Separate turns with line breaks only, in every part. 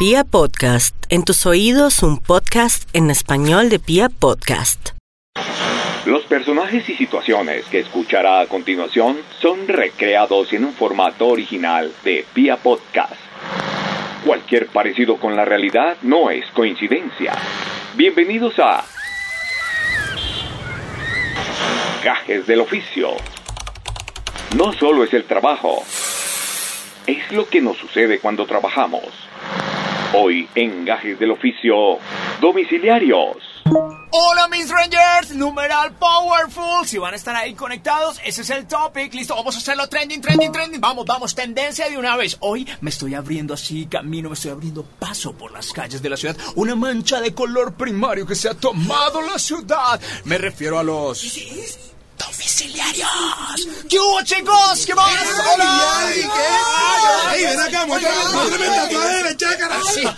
Pia Podcast, en tus oídos un podcast en español de Pia Podcast.
Los personajes y situaciones que escuchará a continuación son recreados en un formato original de Pia Podcast. Cualquier parecido con la realidad no es coincidencia. Bienvenidos a Gajes del Oficio. No solo es el trabajo, es lo que nos sucede cuando trabajamos. Hoy en Gajes del Oficio, domiciliarios.
Hola mis Rangers, numeral powerful, si van a estar ahí conectados, ese es el topic, listo, vamos a hacerlo trending, trending, trending, vamos, vamos, tendencia de una vez. Hoy me estoy abriendo así, camino, me estoy abriendo paso por las calles de la ciudad, una mancha de color primario que se ha tomado la ciudad. Me refiero a los... Domiciliarios. ¿Qué hubo, chicos? ¿Qué más? Hola.
¡Ey, ven acá, muéstrame el tatuaje, chácara!
Sí.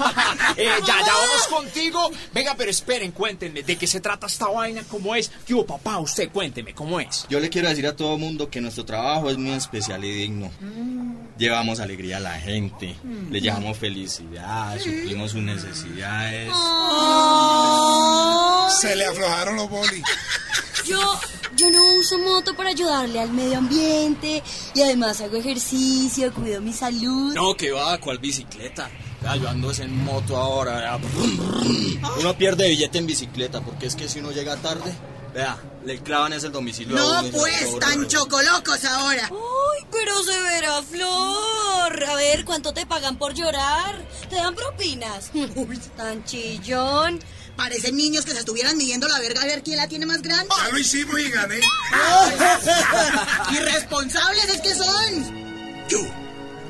Eh, ya, ya vamos contigo. Venga, pero esperen, cuéntenme de qué se trata esta vaina, cómo es. ¿Qué hubo, papá? Usted cuénteme, ¿cómo es?
Yo le quiero decir a todo mundo que nuestro trabajo es muy especial y digno. Llevamos alegría a la gente, le llevamos felicidad, suplimos sus necesidades.
Se le aflojaron los bolis.
Yo, yo no uso moto para ayudarle al medio ambiente y además hago ejercicio, cuido mi salud.
No, que va, ¿cuál bicicleta? Ya, yo ando es en moto ahora. vea, brum, brum. Uno pierde billete en bicicleta porque es que si uno llega tarde, vea, le clavan ese el domicilio a
No,
uno y se
pues, tan chocolocos ahora.
Ay, pero se verá, Flor. A ver, ¿cuánto te pagan por llorar? ¿Te dan propinas? Uy, tan chillón.
Parecen niños que se estuvieran midiendo la verga a ver quién la tiene más grande.
Ya lo hicimos y gané.
Irresponsables es que son.
Yo,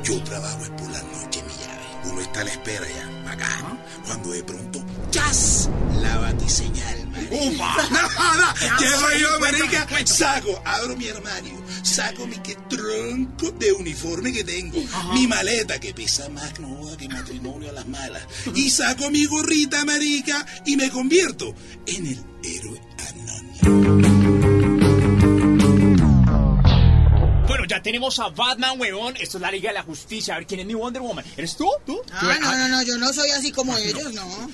yo trabajo es por la noche, mi llave. Uno está a la espera ya, acá. Cuando de pronto, ¡chas! La batiseñal, marica. No, no, llego yo, marica, saco, abro mi armario, saco mi que tronco de uniforme que tengo, mi maleta que pesa más, no que matrimonio a las malas, y saco mi gorrita, marica, y me convierto en el héroe
Tenemos a Batman, huevón. Esto es la Liga de la Justicia. A ver, ¿quién es mi Wonder Woman? ¿Eres tú? ¿Tú?
Ah, no, no, no, yo no soy así como ellos, no.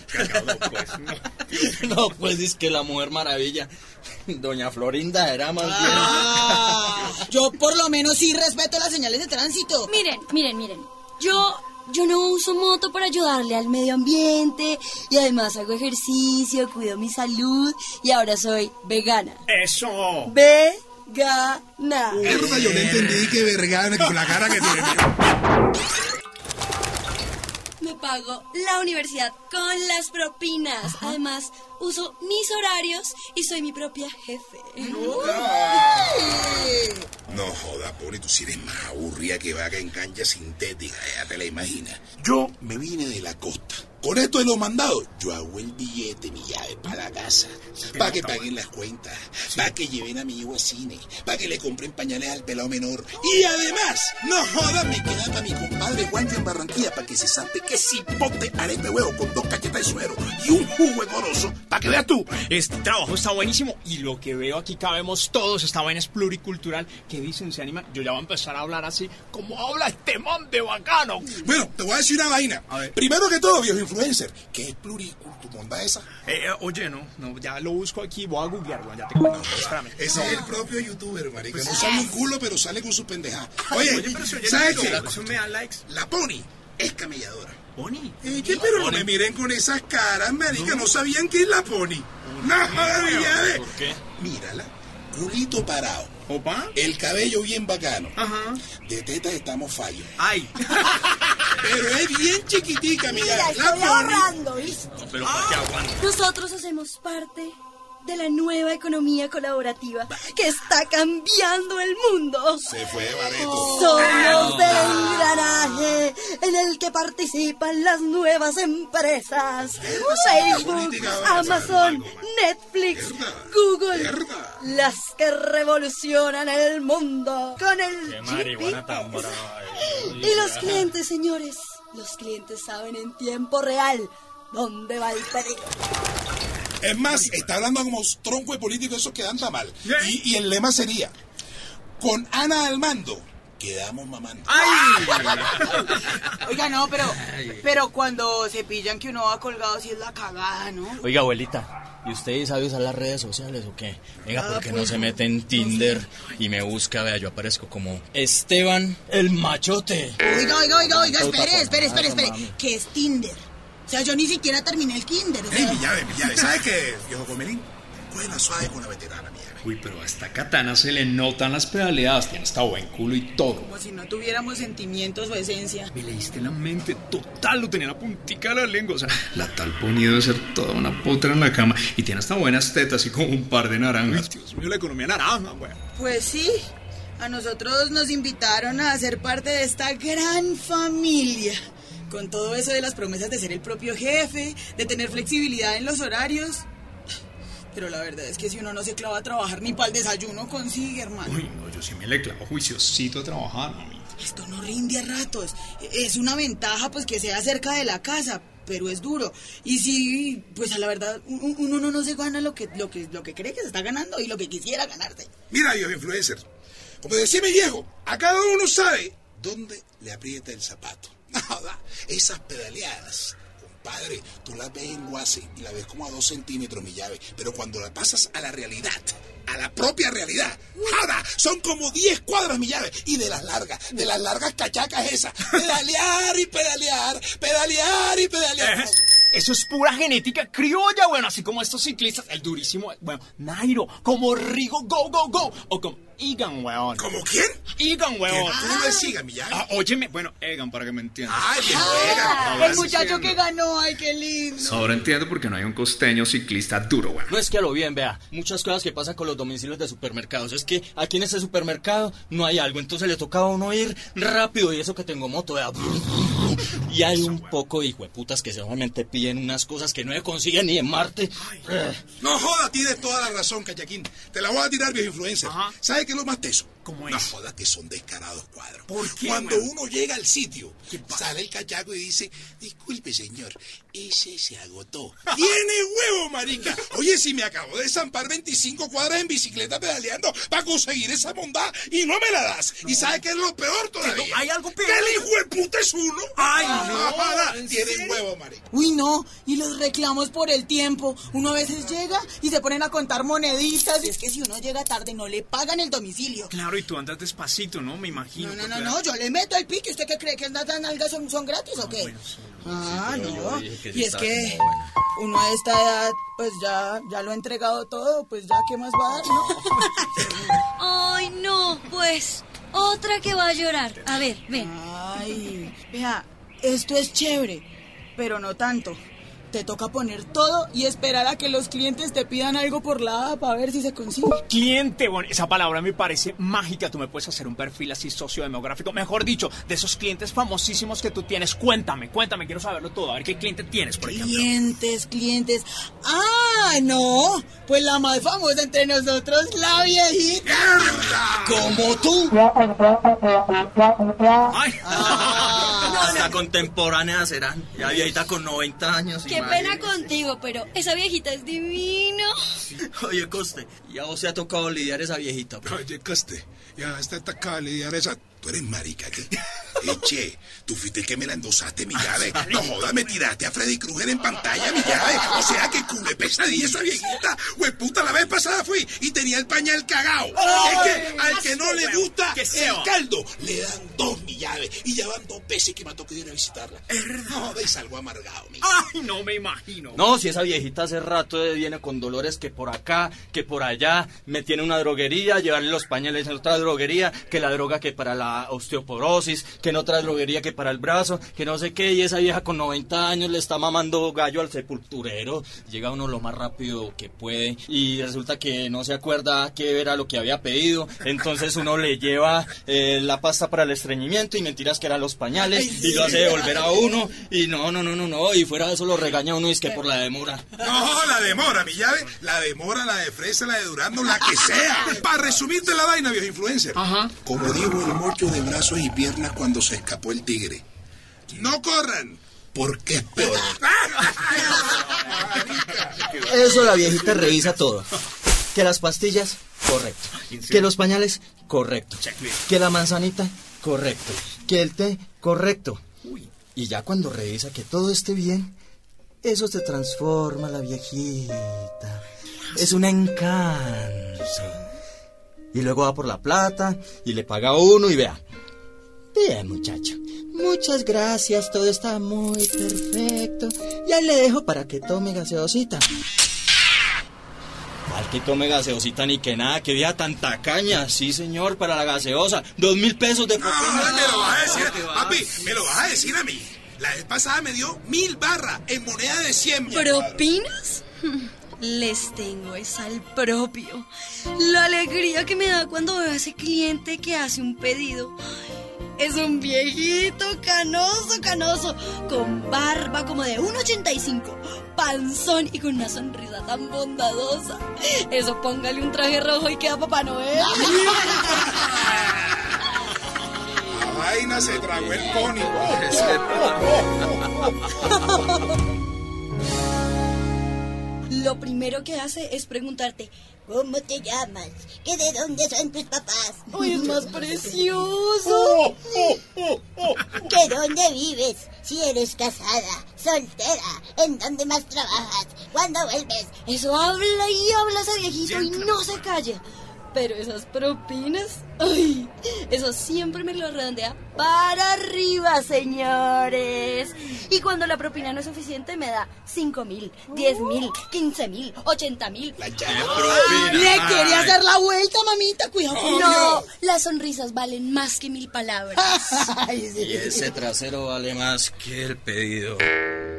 No, pues es que la mujer maravilla, doña Florinda era más
Ah, yo por lo menos sí respeto las señales de tránsito.
Miren, miren, miren. Yo, yo no uso moto para ayudarle al medio ambiente y además hago ejercicio, cuido mi salud y ahora soy vegana.
¡Eso!
Mierda, yo no entendí que vergana con la cara que tiene.
Me pago la universidad con las propinas. Además, uso mis horarios y soy mi propia jefe.
No joda, pobre, tú si eres más aburrida que vaca en cancha sintética, ya te la imaginas. Yo me vine de la costa. Con esto de los mandados, yo hago el billete, mi llave, para la casa. Para que paguen las cuentas, para que lleven a mi hijo al cine, para que le compren pañales al pelado menor. Y además, no joda, me queda para mi compadre Juancho en Barranquilla, para que se sabe que si pote arepe huevo con dos cachetas de suero y un jugo goroso, para que veas tú.
Este trabajo está buenísimo y lo que veo aquí cabemos todos. Esta vaina es pluricultural. ¿Qué dicen? ¿Se anima? Yo ya voy a empezar a hablar así como habla este man de bacano.
Bueno, te voy a decir una vaina.
A ver.
Primero que todo, viejo influencer, ¿qué es pluricultural esa?
Eh, eh, oye, no, no, ya lo busco aquí. Voy a googlearlo. Ya te cuento. Espérame.
Ese es el propio youtuber, marica. No sale un culo, pero sale con su pendejada. Oye,
Oye, pero si oye,
¿sabes
no,
qué?
eso me da likes.
La Pony es camelladora.
Boni.
Eh, ¿qué? pero no me miren con esas caras, marica. No sabían qué es la Pony. No, ya
¿Por qué?
Mírala. Culito parado.
¿Opa?
El cabello bien bacano.
Ajá.
De tetas estamos fallos.
Ay.
Pero es bien chiquitica, mira.
Mira,
La
estoy ahorrando, ¿viste?
Pero ¿para qué aguanta?
Nosotros hacemos parte de la nueva economía colaborativa que está cambiando el mundo.
Se fue Bareto.
Somos del engranaje en el que participan las nuevas empresas. Facebook, Amazon. Netflix. Google. Las que revolucionan el mundo con el
tan brava.
Y los clientes, señores, los clientes saben en tiempo real dónde va el pedido.
Es más, está hablando como tronco de político esos que dan mal. Y, y el lema sería, con Ana al mando, quedamos mamando.
Oiga, no, pero, pero cuando se pillan que uno va colgado, sí es la cagada, ¿no?
Oiga, abuelita, ¿y usted sabe usar las redes sociales o qué? Venga,
Ah,
¿por qué no
pues,
se mete en Tinder y me busca? Vea, yo aparezco como Esteban el machote.
Oiga, oiga, oiga, oiga, espere, espere, espere, espere. ¿Qué es Tinder? O sea, yo ni siquiera terminé el kinder. O
Ey,
sea,
mi llave, mi llave. ¿Sabes qué, viejo Comelín? Coge la suave con la veterana, llave.
Uy, pero a esta katana se le notan las pedaleadas, tiene hasta buen culo y todo.
como si no tuviéramos sentimientos o esencia.
Me leíste la mente, total, lo tenía en la puntica de la lengua. O sea, la tal ponía de ser toda una potra en la cama y tiene hasta buenas tetas y como un par de naranjas. Dios mío, la economía naranja, güey.
Pues sí, a nosotros nos invitaron a ser parte de esta gran familia. Con todo eso de las promesas de ser el propio jefe, de tener flexibilidad en los horarios. Pero la verdad es que si uno no se clava a trabajar ni para el desayuno consigue, hermano.
Uy, no, yo sí me le clavo juiciosito a trabajar, mami.
Esto no rinde a ratos. Es una ventaja pues que sea cerca de la casa, pero es duro. Y si, pues a la verdad, un- uno no, no se gana lo que, lo, que, lo que cree que se está ganando y lo que quisiera ganarse.
Mira, viejo influencer. Como decía mi viejo, a cada uno sabe dónde le aprieta el zapato. Nada, esas pedaleadas, compadre, tú las ves en Guase y la ves como a dos centímetros, mi llave. Pero cuando la pasas a la realidad, a la propia realidad, nada, son como 10 cuadras, mi llave. Y de las largas, de las largas cachacas esas. Pedalear y pedalear, pedalear y pedalear.
Eso es pura genética criolla, bueno, así como estos ciclistas, el durísimo, bueno, Nairo, como Rigo Go Go Go, o como Egan, weón.
¿Como quién?
Egan,
Que
weón.
tú no me sigas, mi llave.
Ah, óyeme, bueno, Egan, para que me entiendas.
Ay,
Ah,
era.
el muchacho que ganó, ay, qué lindo.
Ahora entiendo por qué no hay un costeño ciclista duro, weón.
No es que a lo bien, vea, muchas cosas que pasan con los domicilios de supermercados. Es que aquí en ese supermercado no hay algo, entonces le toca a uno ir rápido y eso que tengo moto, vea. Y hay un poco de hijueputas que seguramente piden unas cosas que no se consiguen ni en Marte.
No joda, tienes toda la razón, Callaquín. Te la voy a tirar, viejo influencer.
Ajá.
¿Sabes qué es lo más teso?
¿Cómo
No
es?
joda, que son descarados cuadros.
¿Por qué,
Cuando
man?
uno llega al sitio, sale el cachaco y dice, disculpe, señor, ese se agotó. ¡Tiene huevo, marica! Oye, si me acabo de zampar 25 cuadras en bicicleta pedaleando para conseguir esa bondad y no me la das. ¿Y sabes qué es lo peor todavía?
¿Hay algo peor?
¡Que el hijo de puta es uno!
¡Ay, no!
joda,
¿En
Tiene huevo, marica.
Uy, no, y los reclamos por el tiempo. Uno a veces llega y se ponen a contar moneditas. Y es que si uno llega tarde, no le pagan el domicilio.
Claro, y tú andas despacito, ¿no? Me imagino.
No, no, no, no, yo le meto el pique. ¿Usted qué cree que las nalgas son, son gratis o qué? Ah,
pero yo
no.
dije que sí
Y es que
bueno.
uno a esta edad, pues ya, ya lo ha entregado todo, pues ya, ¿qué más va a dar, no?
Ay, no, pues. Otra que va a llorar. A ver, ven.
Ay, vea, esto es chévere, pero no tanto. Te toca poner todo y esperar a que los clientes te pidan algo por la app a ver si se consigue.
Cliente, bueno, esa palabra me parece mágica. Tú me puedes hacer un perfil así sociodemográfico. Mejor dicho, de esos clientes famosísimos que tú tienes. Cuéntame, cuéntame, quiero saberlo todo. A ver qué cliente tienes, por ejemplo.
Clientes, clientes. Ah, no. Pues la más famosa entre nosotros, la viejita.
Como tú.
Ay,
Hasta contemporáneas serán. Ya viejita con 90 años.
Qué pena contigo, pero esa viejita es divina.
Oye, Coste, ya vos se ha tocado lidiar esa viejita. pero-
Oye, Coste, ya está atacada lidiar esa. Tú eres marica, ¿qué? Eche, tú fuiste el que me la endosaste, mi llave. No jodas, me tiraste a Freddy Krueger en pantalla, mi llave. O sea que culé pesadilla esa viejita. Güey, puta, la vez pasada fui y tenía el pañal cagao. Es que al que no le gusta el caldo, le dan dos, mi llave. Y ya van dos veces que me ha tocado ir a visitarla. No jodas, y salgo amargado, mi
ay, no me imagino.
No, si esa viejita hace rato viene con dolores que por acá, que por allá, me tiene una droguería, llevarle los pañales en otra droguería, que la droga que para la osteoporosis, que en otra droguería que para el brazo, que no sé qué, y esa vieja con 90 años le está mamando gallo al sepulturero, llega uno lo más rápido que puede y resulta que no se acuerda qué era lo que había pedido, entonces uno le lleva eh, la pasta para el estreñimiento y mentiras que eran los pañales y lo hace devolver a uno y no, no, no, no, no, y fuera de eso lo regaña uno y es que por la demora.
No, la demora, mi llave. La demora, la de fresa, la de durando, la que sea. Para resumirte la vaina, viejo influencer.
Ajá.
Como dijo el mocho de brazos y piernas cuando se escapó el tigre. No corran, porque es peor.
Eso la viejita revisa todo. Que las pastillas, correcto. Que los pañales, correcto. Que la manzanita, correcto. Que el té, correcto. Y ya cuando revisa que todo esté bien, eso se transforma la viejita. Es un encanto. Y luego va por la plata y le paga a uno y vea. Bien, muchacho. Muchas gracias, todo está muy perfecto. Ya le dejo para que tome gaseosita. Al que tome gaseosita ni que nada, que vea tanta caña. Sí, señor, para la gaseosa. Dos mil pesos de propina.
Ah, me lo vas a decir, papi, me lo vas a decir a mí. La vez pasada me dio mil barras en moneda de 100.
¿Propinas? Les tengo es al propio. La alegría que me da cuando veo a ese cliente que hace un pedido. Es un viejito canoso, canoso, con barba como de 1,85, panzón y con una sonrisa tan bondadosa. Eso póngale un traje rojo y queda Papá Noel.
La vaina se tragó el cónico.
Lo primero que hace es preguntarte,
¿Cómo te llamas? ¿Que de dónde son tus papás?
¡Ay, es más precioso!
¿Que dónde vives? Si eres casada, soltera, ¿en dónde más trabajas? ¿Cuándo vuelves?
Eso habla y habla ese viejito y no se calla. Pero esas propinas, ay, eso siempre me lo redondea para arriba, señores. Y cuando la propina no es suficiente, me da 5 mil, 10 mil, 15 mil, 80 mil.
La
Le quiere hacer la vuelta, mamita, cuidado
No, las sonrisas valen más que mil palabras.
Ay, sí.
Y ese trasero vale más que el pedido.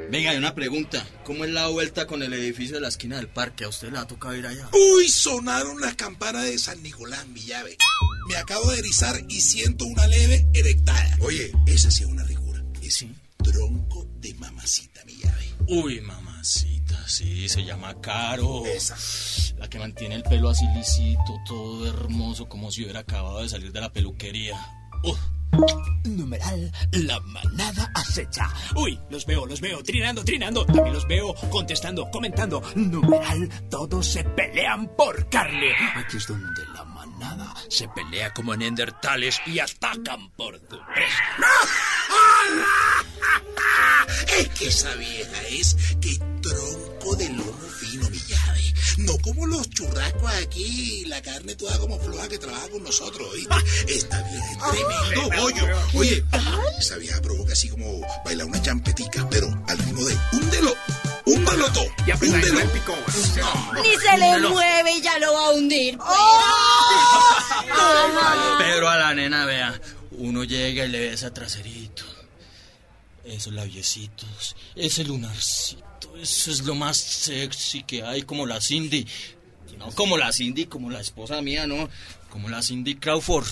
Venga, hay una pregunta. ¿Cómo es la vuelta con el edificio de la esquina del parque? ¿A usted le ha tocado ir allá?
Uy, sonaron las campanas de San Nicolás, mi llave. Me acabo de erizar y siento una leve erectada. Oye, esa sí es una rigura. Es un tronco de mamacita, mi llave.
Uy, mamacita, sí, se llama Caro.
Esa.
La que mantiene el pelo así lisito, todo hermoso, como si hubiera acabado de salir de la peluquería. Uf.
Numeral, la manada acecha. Uy, los veo, los veo, trinando, trinando. También los veo contestando, comentando. Numeral, todos se pelean por carne. Aquí es donde la manada se pelea como neandertales y atacan por dureza.
Es que esa vieja es que tronco de lomo fino. No como los churrascos aquí, la carne toda como floja que trabaja con nosotros, ¿oíste? Esta vieja es tremendo hoyo. Oye, esa vieja provoca así como bailar una champetica, pero al ritmo de un delo, un balotó,
Ya
un
aprendí
delo. No,
Ni se le mueve y ya lo va a hundir.
Pero a la nena, vea, uno llega y le ve ese traserito, esos labiecitos, ese lunarcito, eso es lo más sexy que hay, como la Cindy. No como la Cindy, como la esposa mía, no, como la Cindy Crawford.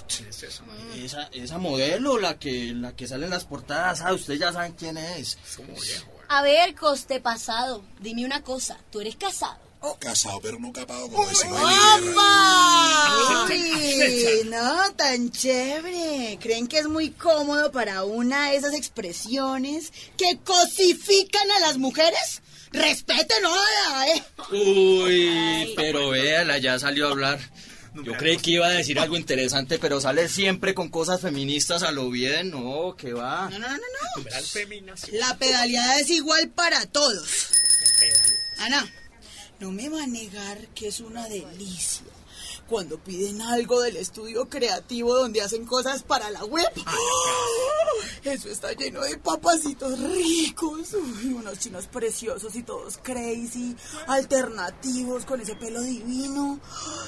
Esa, esa modelo, la que, la que sale en las portadas, ah, ustedes ya saben quién es.
A ver, coste pasado, dime una cosa, ¿tú eres casado?
Casado pero no capado como decimos.
Ay, no, tan chévere. ¿Creen que es muy cómodo para una de esas expresiones que cosifican a las mujeres? Respeten, nada, ¿eh?
Uy, pero véala, ya salió a hablar. Yo creí que iba a decir algo interesante, pero sale siempre con cosas feministas a lo bien, no, que va.
No, no, no, no. La pedaleada es igual para todos. Ana, no me va a negar que es una delicia cuando piden algo del estudio creativo donde hacen cosas para la web. ¡Oh! Eso está lleno de papacitos ricos, uy, unos chinos preciosos y todos crazy, alternativos con ese pelo divino.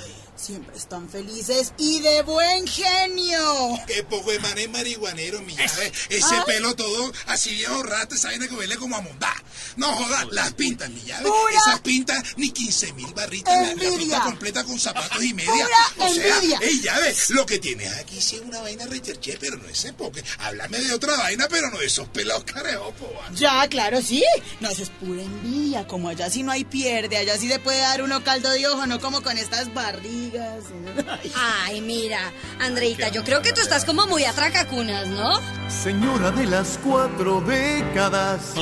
Ay, siempre están felices y de buen genio.
Qué poco de mané marihuanero, mi llave. Ese pelo todo así viejo rato, esa vaina que huele como a mondá. No jodas, las pintas, mi llave.
Pura-
Esas pintas ni 15 mil barritas, la, la fruta completa con zapatos y
Pura
o sea,
envidia.
ey, llave, lo que tienes aquí sí es una vaina recherché, pero no es porque Háblame de otra vaina, pero no de esos pelados careopos.
Ya, claro, sí. No, eso es pura envidia. Como allá sí no hay pierde, allá sí se puede dar uno caldo de ojo, no como con estas barrigas. Ay.
Ay, mira, Andreita, yo creo que tú estás como muy atracacunas, ¿no?
Señora de las cuatro décadas.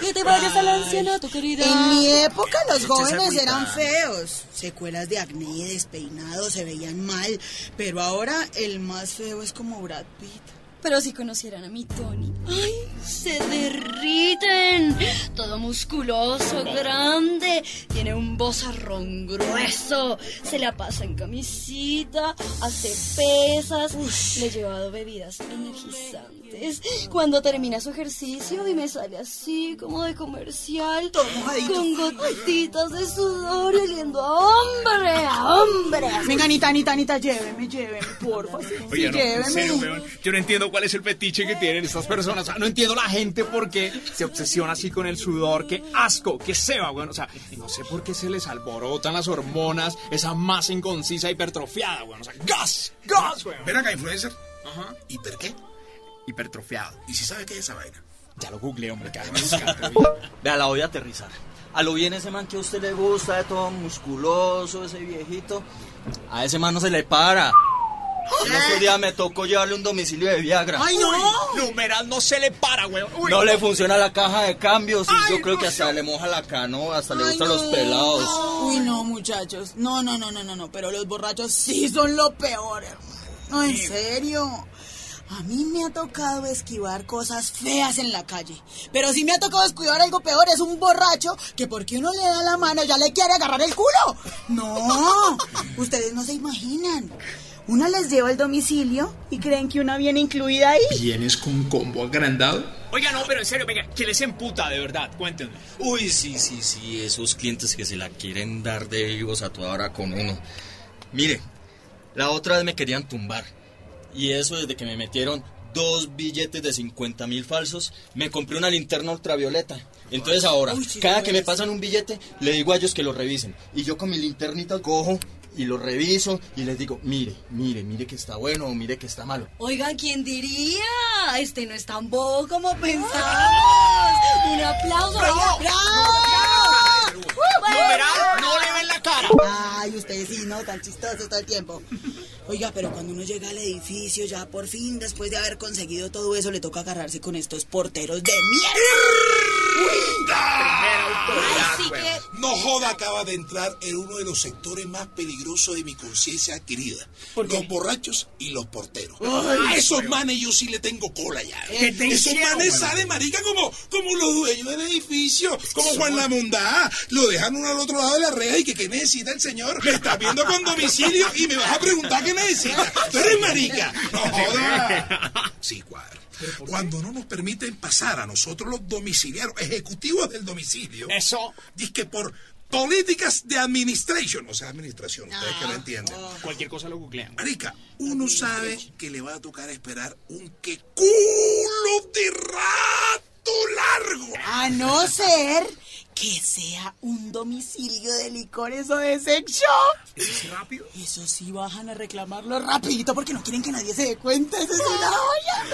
Que te vayas al ancianato, querida.
En mi época los jóvenes eran feos. Se secuelas de acné y despeinado, se veían mal, pero ahora el más feo es como Brad Pitt.
Pero si conocieran a mi Tony, ¡ay! Se derriten. Todo musculoso, grande. Tiene un bozarrón grueso. Se la pasa en camisita. Hace pesas. Le he llevado bebidas energizantes. Cuando termina su ejercicio y me sale así como de comercial. Con gotitas de sudor y oliendo a hombre, a hombre.
Venga, Anita, Anita, Anita, lléveme, lléveme, porfa. Sí,
Oye, no, en
lléveme.
serio, weón. Yo no entiendo cuál es el fetiche que tienen estas personas. O sea, no entiendo la gente por qué se obsesiona así con el sudor. Qué asco, qué seba, weón. O sea, y no sé por qué se les alborotan las hormonas, esa masa inconsisa hipertrofiada, weón. O sea, gas, gas, weón.
Ven acá, influencer.
Ajá.
¿Hiper qué?
Hipertrofiado.
¿Y si sabe qué es esa vaina?
Ya lo googleé, hombre, que además
Vea, la voy a aterrizar. A lo bien ese man que a usted le gusta, de todo musculoso, ese viejito, a ese man no se le para. En estos días me tocó llevarle un domicilio de Viagra.
¡Ay, no! Numeral no se le para, weón. Uy,
No le funciona la caja de cambios y yo creo que hasta le moja la canoa, hasta le
Ay,
gustan los
no.
pelados.
Uy, no, muchachos. No, no, no, no, no, no. Pero los borrachos sí son lo peor, hermano. No, en serio. A mí me ha tocado esquivar cosas feas en la calle. Pero si me ha tocado esquivar algo peor, es un borracho que porque uno le da la mano ya le quiere agarrar el culo. No, ustedes no se imaginan. Uno les lleva el domicilio y creen que una viene incluida ahí.
¿Vienes con combo agrandado? Oiga, no, pero en serio, venga, ¿qué les emputa de verdad? Cuéntenme.
Uy, sí, sí, sí, esos clientes que se la quieren dar de vivos a toda hora con uno. Mire, la otra vez me querían tumbar. Y eso desde que me metieron dos billetes de 50 mil falsos, me compré una linterna ultravioleta. Entonces ahora,
Uy, sí,
cada que me pasan un billete, le digo a ellos que lo revisen. Y yo con mi linternita cojo y lo reviso y les digo, mire, mire, mire que está bueno o mire que está malo.
Oigan, ¿quién diría? Este no es tan bobo como pensamos. Un aplauso.
¡Bravo!
Numeral, no le ven la cara.
Ay, ustedes sí, ¿no? Tan chistosos todo el tiempo. Oiga, pero cuando uno llega al edificio, ya por fin, después de haber conseguido todo eso, le toca agarrarse con estos porteros de mierda.
Así que
No joda acaba de entrar en uno de los sectores más peligrosos de mi conciencia adquirida. Los borrachos y los porteros. a esos manes yo sí le tengo cola ya.
¿Qué te
esos
hicieron,
manes salen, marica, como, como los dueños del edificio. Como Juan la Mondá. Lo dejan uno al otro lado de la reja y que qué necesita el señor. Me estás viendo con domicilio y me vas a preguntar qué necesita. ¿Tú eres marica? No joda. Sí, cuadro. Cuando no nos permiten pasar a nosotros los domiciliarios, ejecutivos del domicilio,
Eso.
dice que por políticas de administration, o sea, administración, ustedes que lo entienden.
Cualquier cosa lo googlean.
Marica, uno sabe que le va a tocar esperar un que culo de rato largo.
A no ser que sea un domicilio de licores o de sex shop.
¿Eso es rápido?
Eso sí, bajan a reclamarlo rapidito porque no quieren que nadie se dé cuenta. Eso es una olla.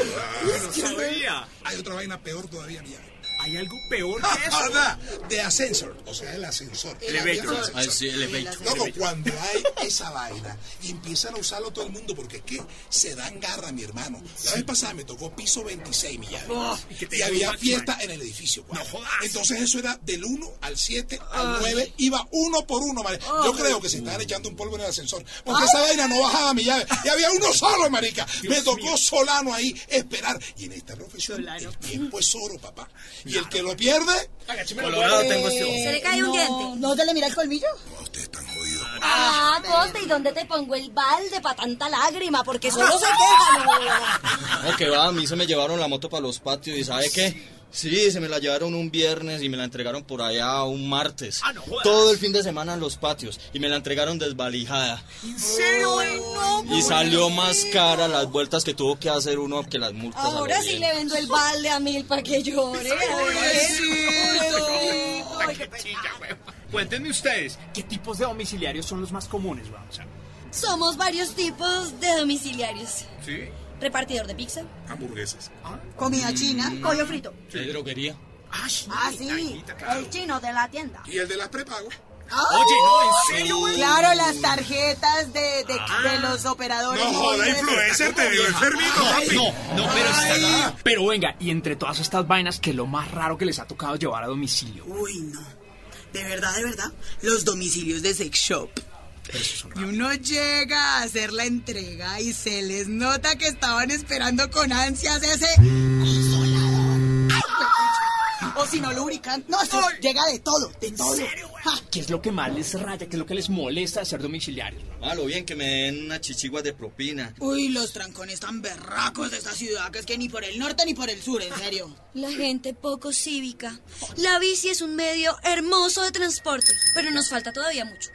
No sabía.
Hay otra vaina peor todavía, mía.
¿Hay algo peor que eso?
Nada, de ascensor, o sea, el ascensor.
Elevator.
Sí, elevator.
Loco, cuando hay esa vaina y empiezan a usarlo todo el mundo porque es que se dan garra, mi hermano. La vez pasada me tocó piso 26, mi llave.
¿y qué te
y había fiesta en el edificio. cuadro.
No jodas.
Entonces eso era del 1 al 7 al 9, iba uno por uno, marica. Yo creo que se estaban echando un polvo en el ascensor porque esa vaina no bajaba mi llave. Y había uno solo, marica. me tocó solano ahí esperar. Y en esta profesión el tiempo es oro, papá. Y el que lo pierde,
Colorado tengo este ojo.
se le cae un diente.
¿No te le mira el colmillo?
no, ustedes están jodidos.
Ah, Costa, ¿y dónde te pongo el balde para tanta lágrima? Porque solo se quejan.
No, que va, a mí se me llevaron la moto para los patios y ¿sabe qué? Sí, se me la llevaron un viernes y me la entregaron por allá un martes.
Ah, no.
Todo el fin de semana en los patios y me la entregaron desvalijada.
¿En serio, güey? No.
Y salió más cara las vueltas que tuvo que hacer uno que las multas.
Ahora sí le vendo el balde a mil para que llore.
Cuéntenme ustedes, ¿qué tipos de domiciliarios son los más comunes, sea,
Somos varios tipos de domiciliarios.
¿sí?
Repartidor de pizza,
Hamburguesas.
Comida china.
pollo frito.
De droguería.
Ah, sí.
Ah, sí,
Taquita, claro.
el chino de la tienda.
Y el de las prepago.
Oye, no, ¿en serio, güey?
Claro, las tarjetas de, de, de los operadores.
No joda, influencer, te veo enfermito, papi.
No, no, pero está- Pero venga, y entre todas estas vainas, ¿qué es lo más raro que les ha tocado llevar a domicilio?
Uy, no. De verdad, de verdad. Los domicilios de sex shop. Y uno llega a hacer la entrega y se les nota que estaban esperando con ansias ese o si no lubricante. No, eso llega de todo, de todo.
¿Qué es lo que más les raya? ¿Qué es lo que les molesta de ser domiciliarios?
Ah, lo bien que me den una chichigua de propina.
Uy, los trancones tan berracos de esta ciudad que es que ni por el norte ni por el sur, en serio.
La gente poco cívica. La bici es un medio hermoso de transporte, pero nos falta todavía mucho.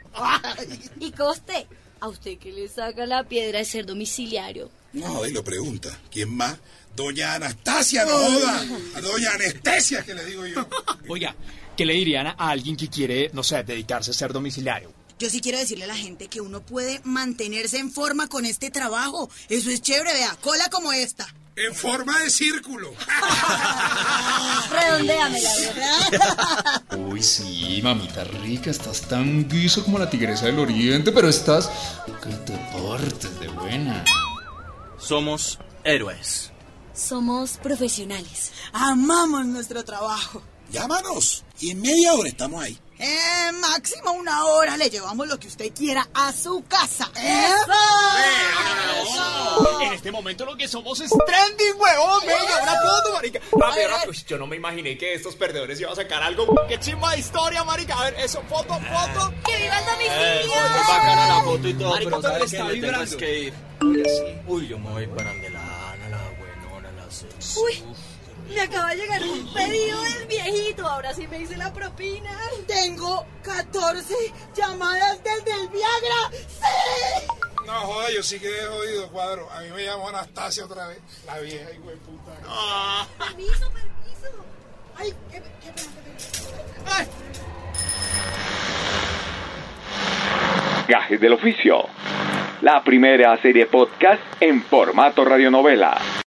¿Y coste? ¿A usted qué le saca la piedra de ser domiciliario?
No, y lo pregunta. ¿Quién más? Doña Anastasia, no joda. A doña Anestesia, que le digo yo.
Oiga, ¿qué le dirían a alguien que quiere, no sé, dedicarse a ser domiciliario?
Yo sí quiero decirle a la gente que uno puede mantenerse en forma con este trabajo. Eso es chévere, vea, cola como esta.
En forma de círculo.
Redondéame la verdad.
Uy, sí, mamita rica, estás tan guiso como la tigresa del oriente, pero estás... Que te portes de buena.
Somos héroes.
Somos profesionales.
Amamos nuestro trabajo.
Llámanos y en media hora estamos ahí.
Eh, máximo una hora le llevamos lo que usted quiera a su casa.
En este momento lo que somos es trending, huevón. Venga, una foto, marica. Rápido, rápido. Yo no me imaginé que estos perdedores iban a sacar algo. Qué chimba de historia, marica. A ver, eso, foto, foto.
¡Que viva el
Eh,
domicilio!
muy bacana la foto y todo,
Marica,
pero
pero
¿sabe
está
qué? Me tengo
vibrando.
es que ir. Uy, yo me voy para donde
Uy, me acaba de llegar un pedido del viejito. Ahora sí me hice la propina.
Tengo 14 llamadas desde el Viagra. ¡Sí!
No joda, yo sí quedé jodido, cuadro. A mí me llamó Anastasia otra vez. La vieja, hijo de puta.
Permiso, permiso.
Ay, qué, qué qué pena.
Gajes del oficio. La primera serie podcast en formato radionovela.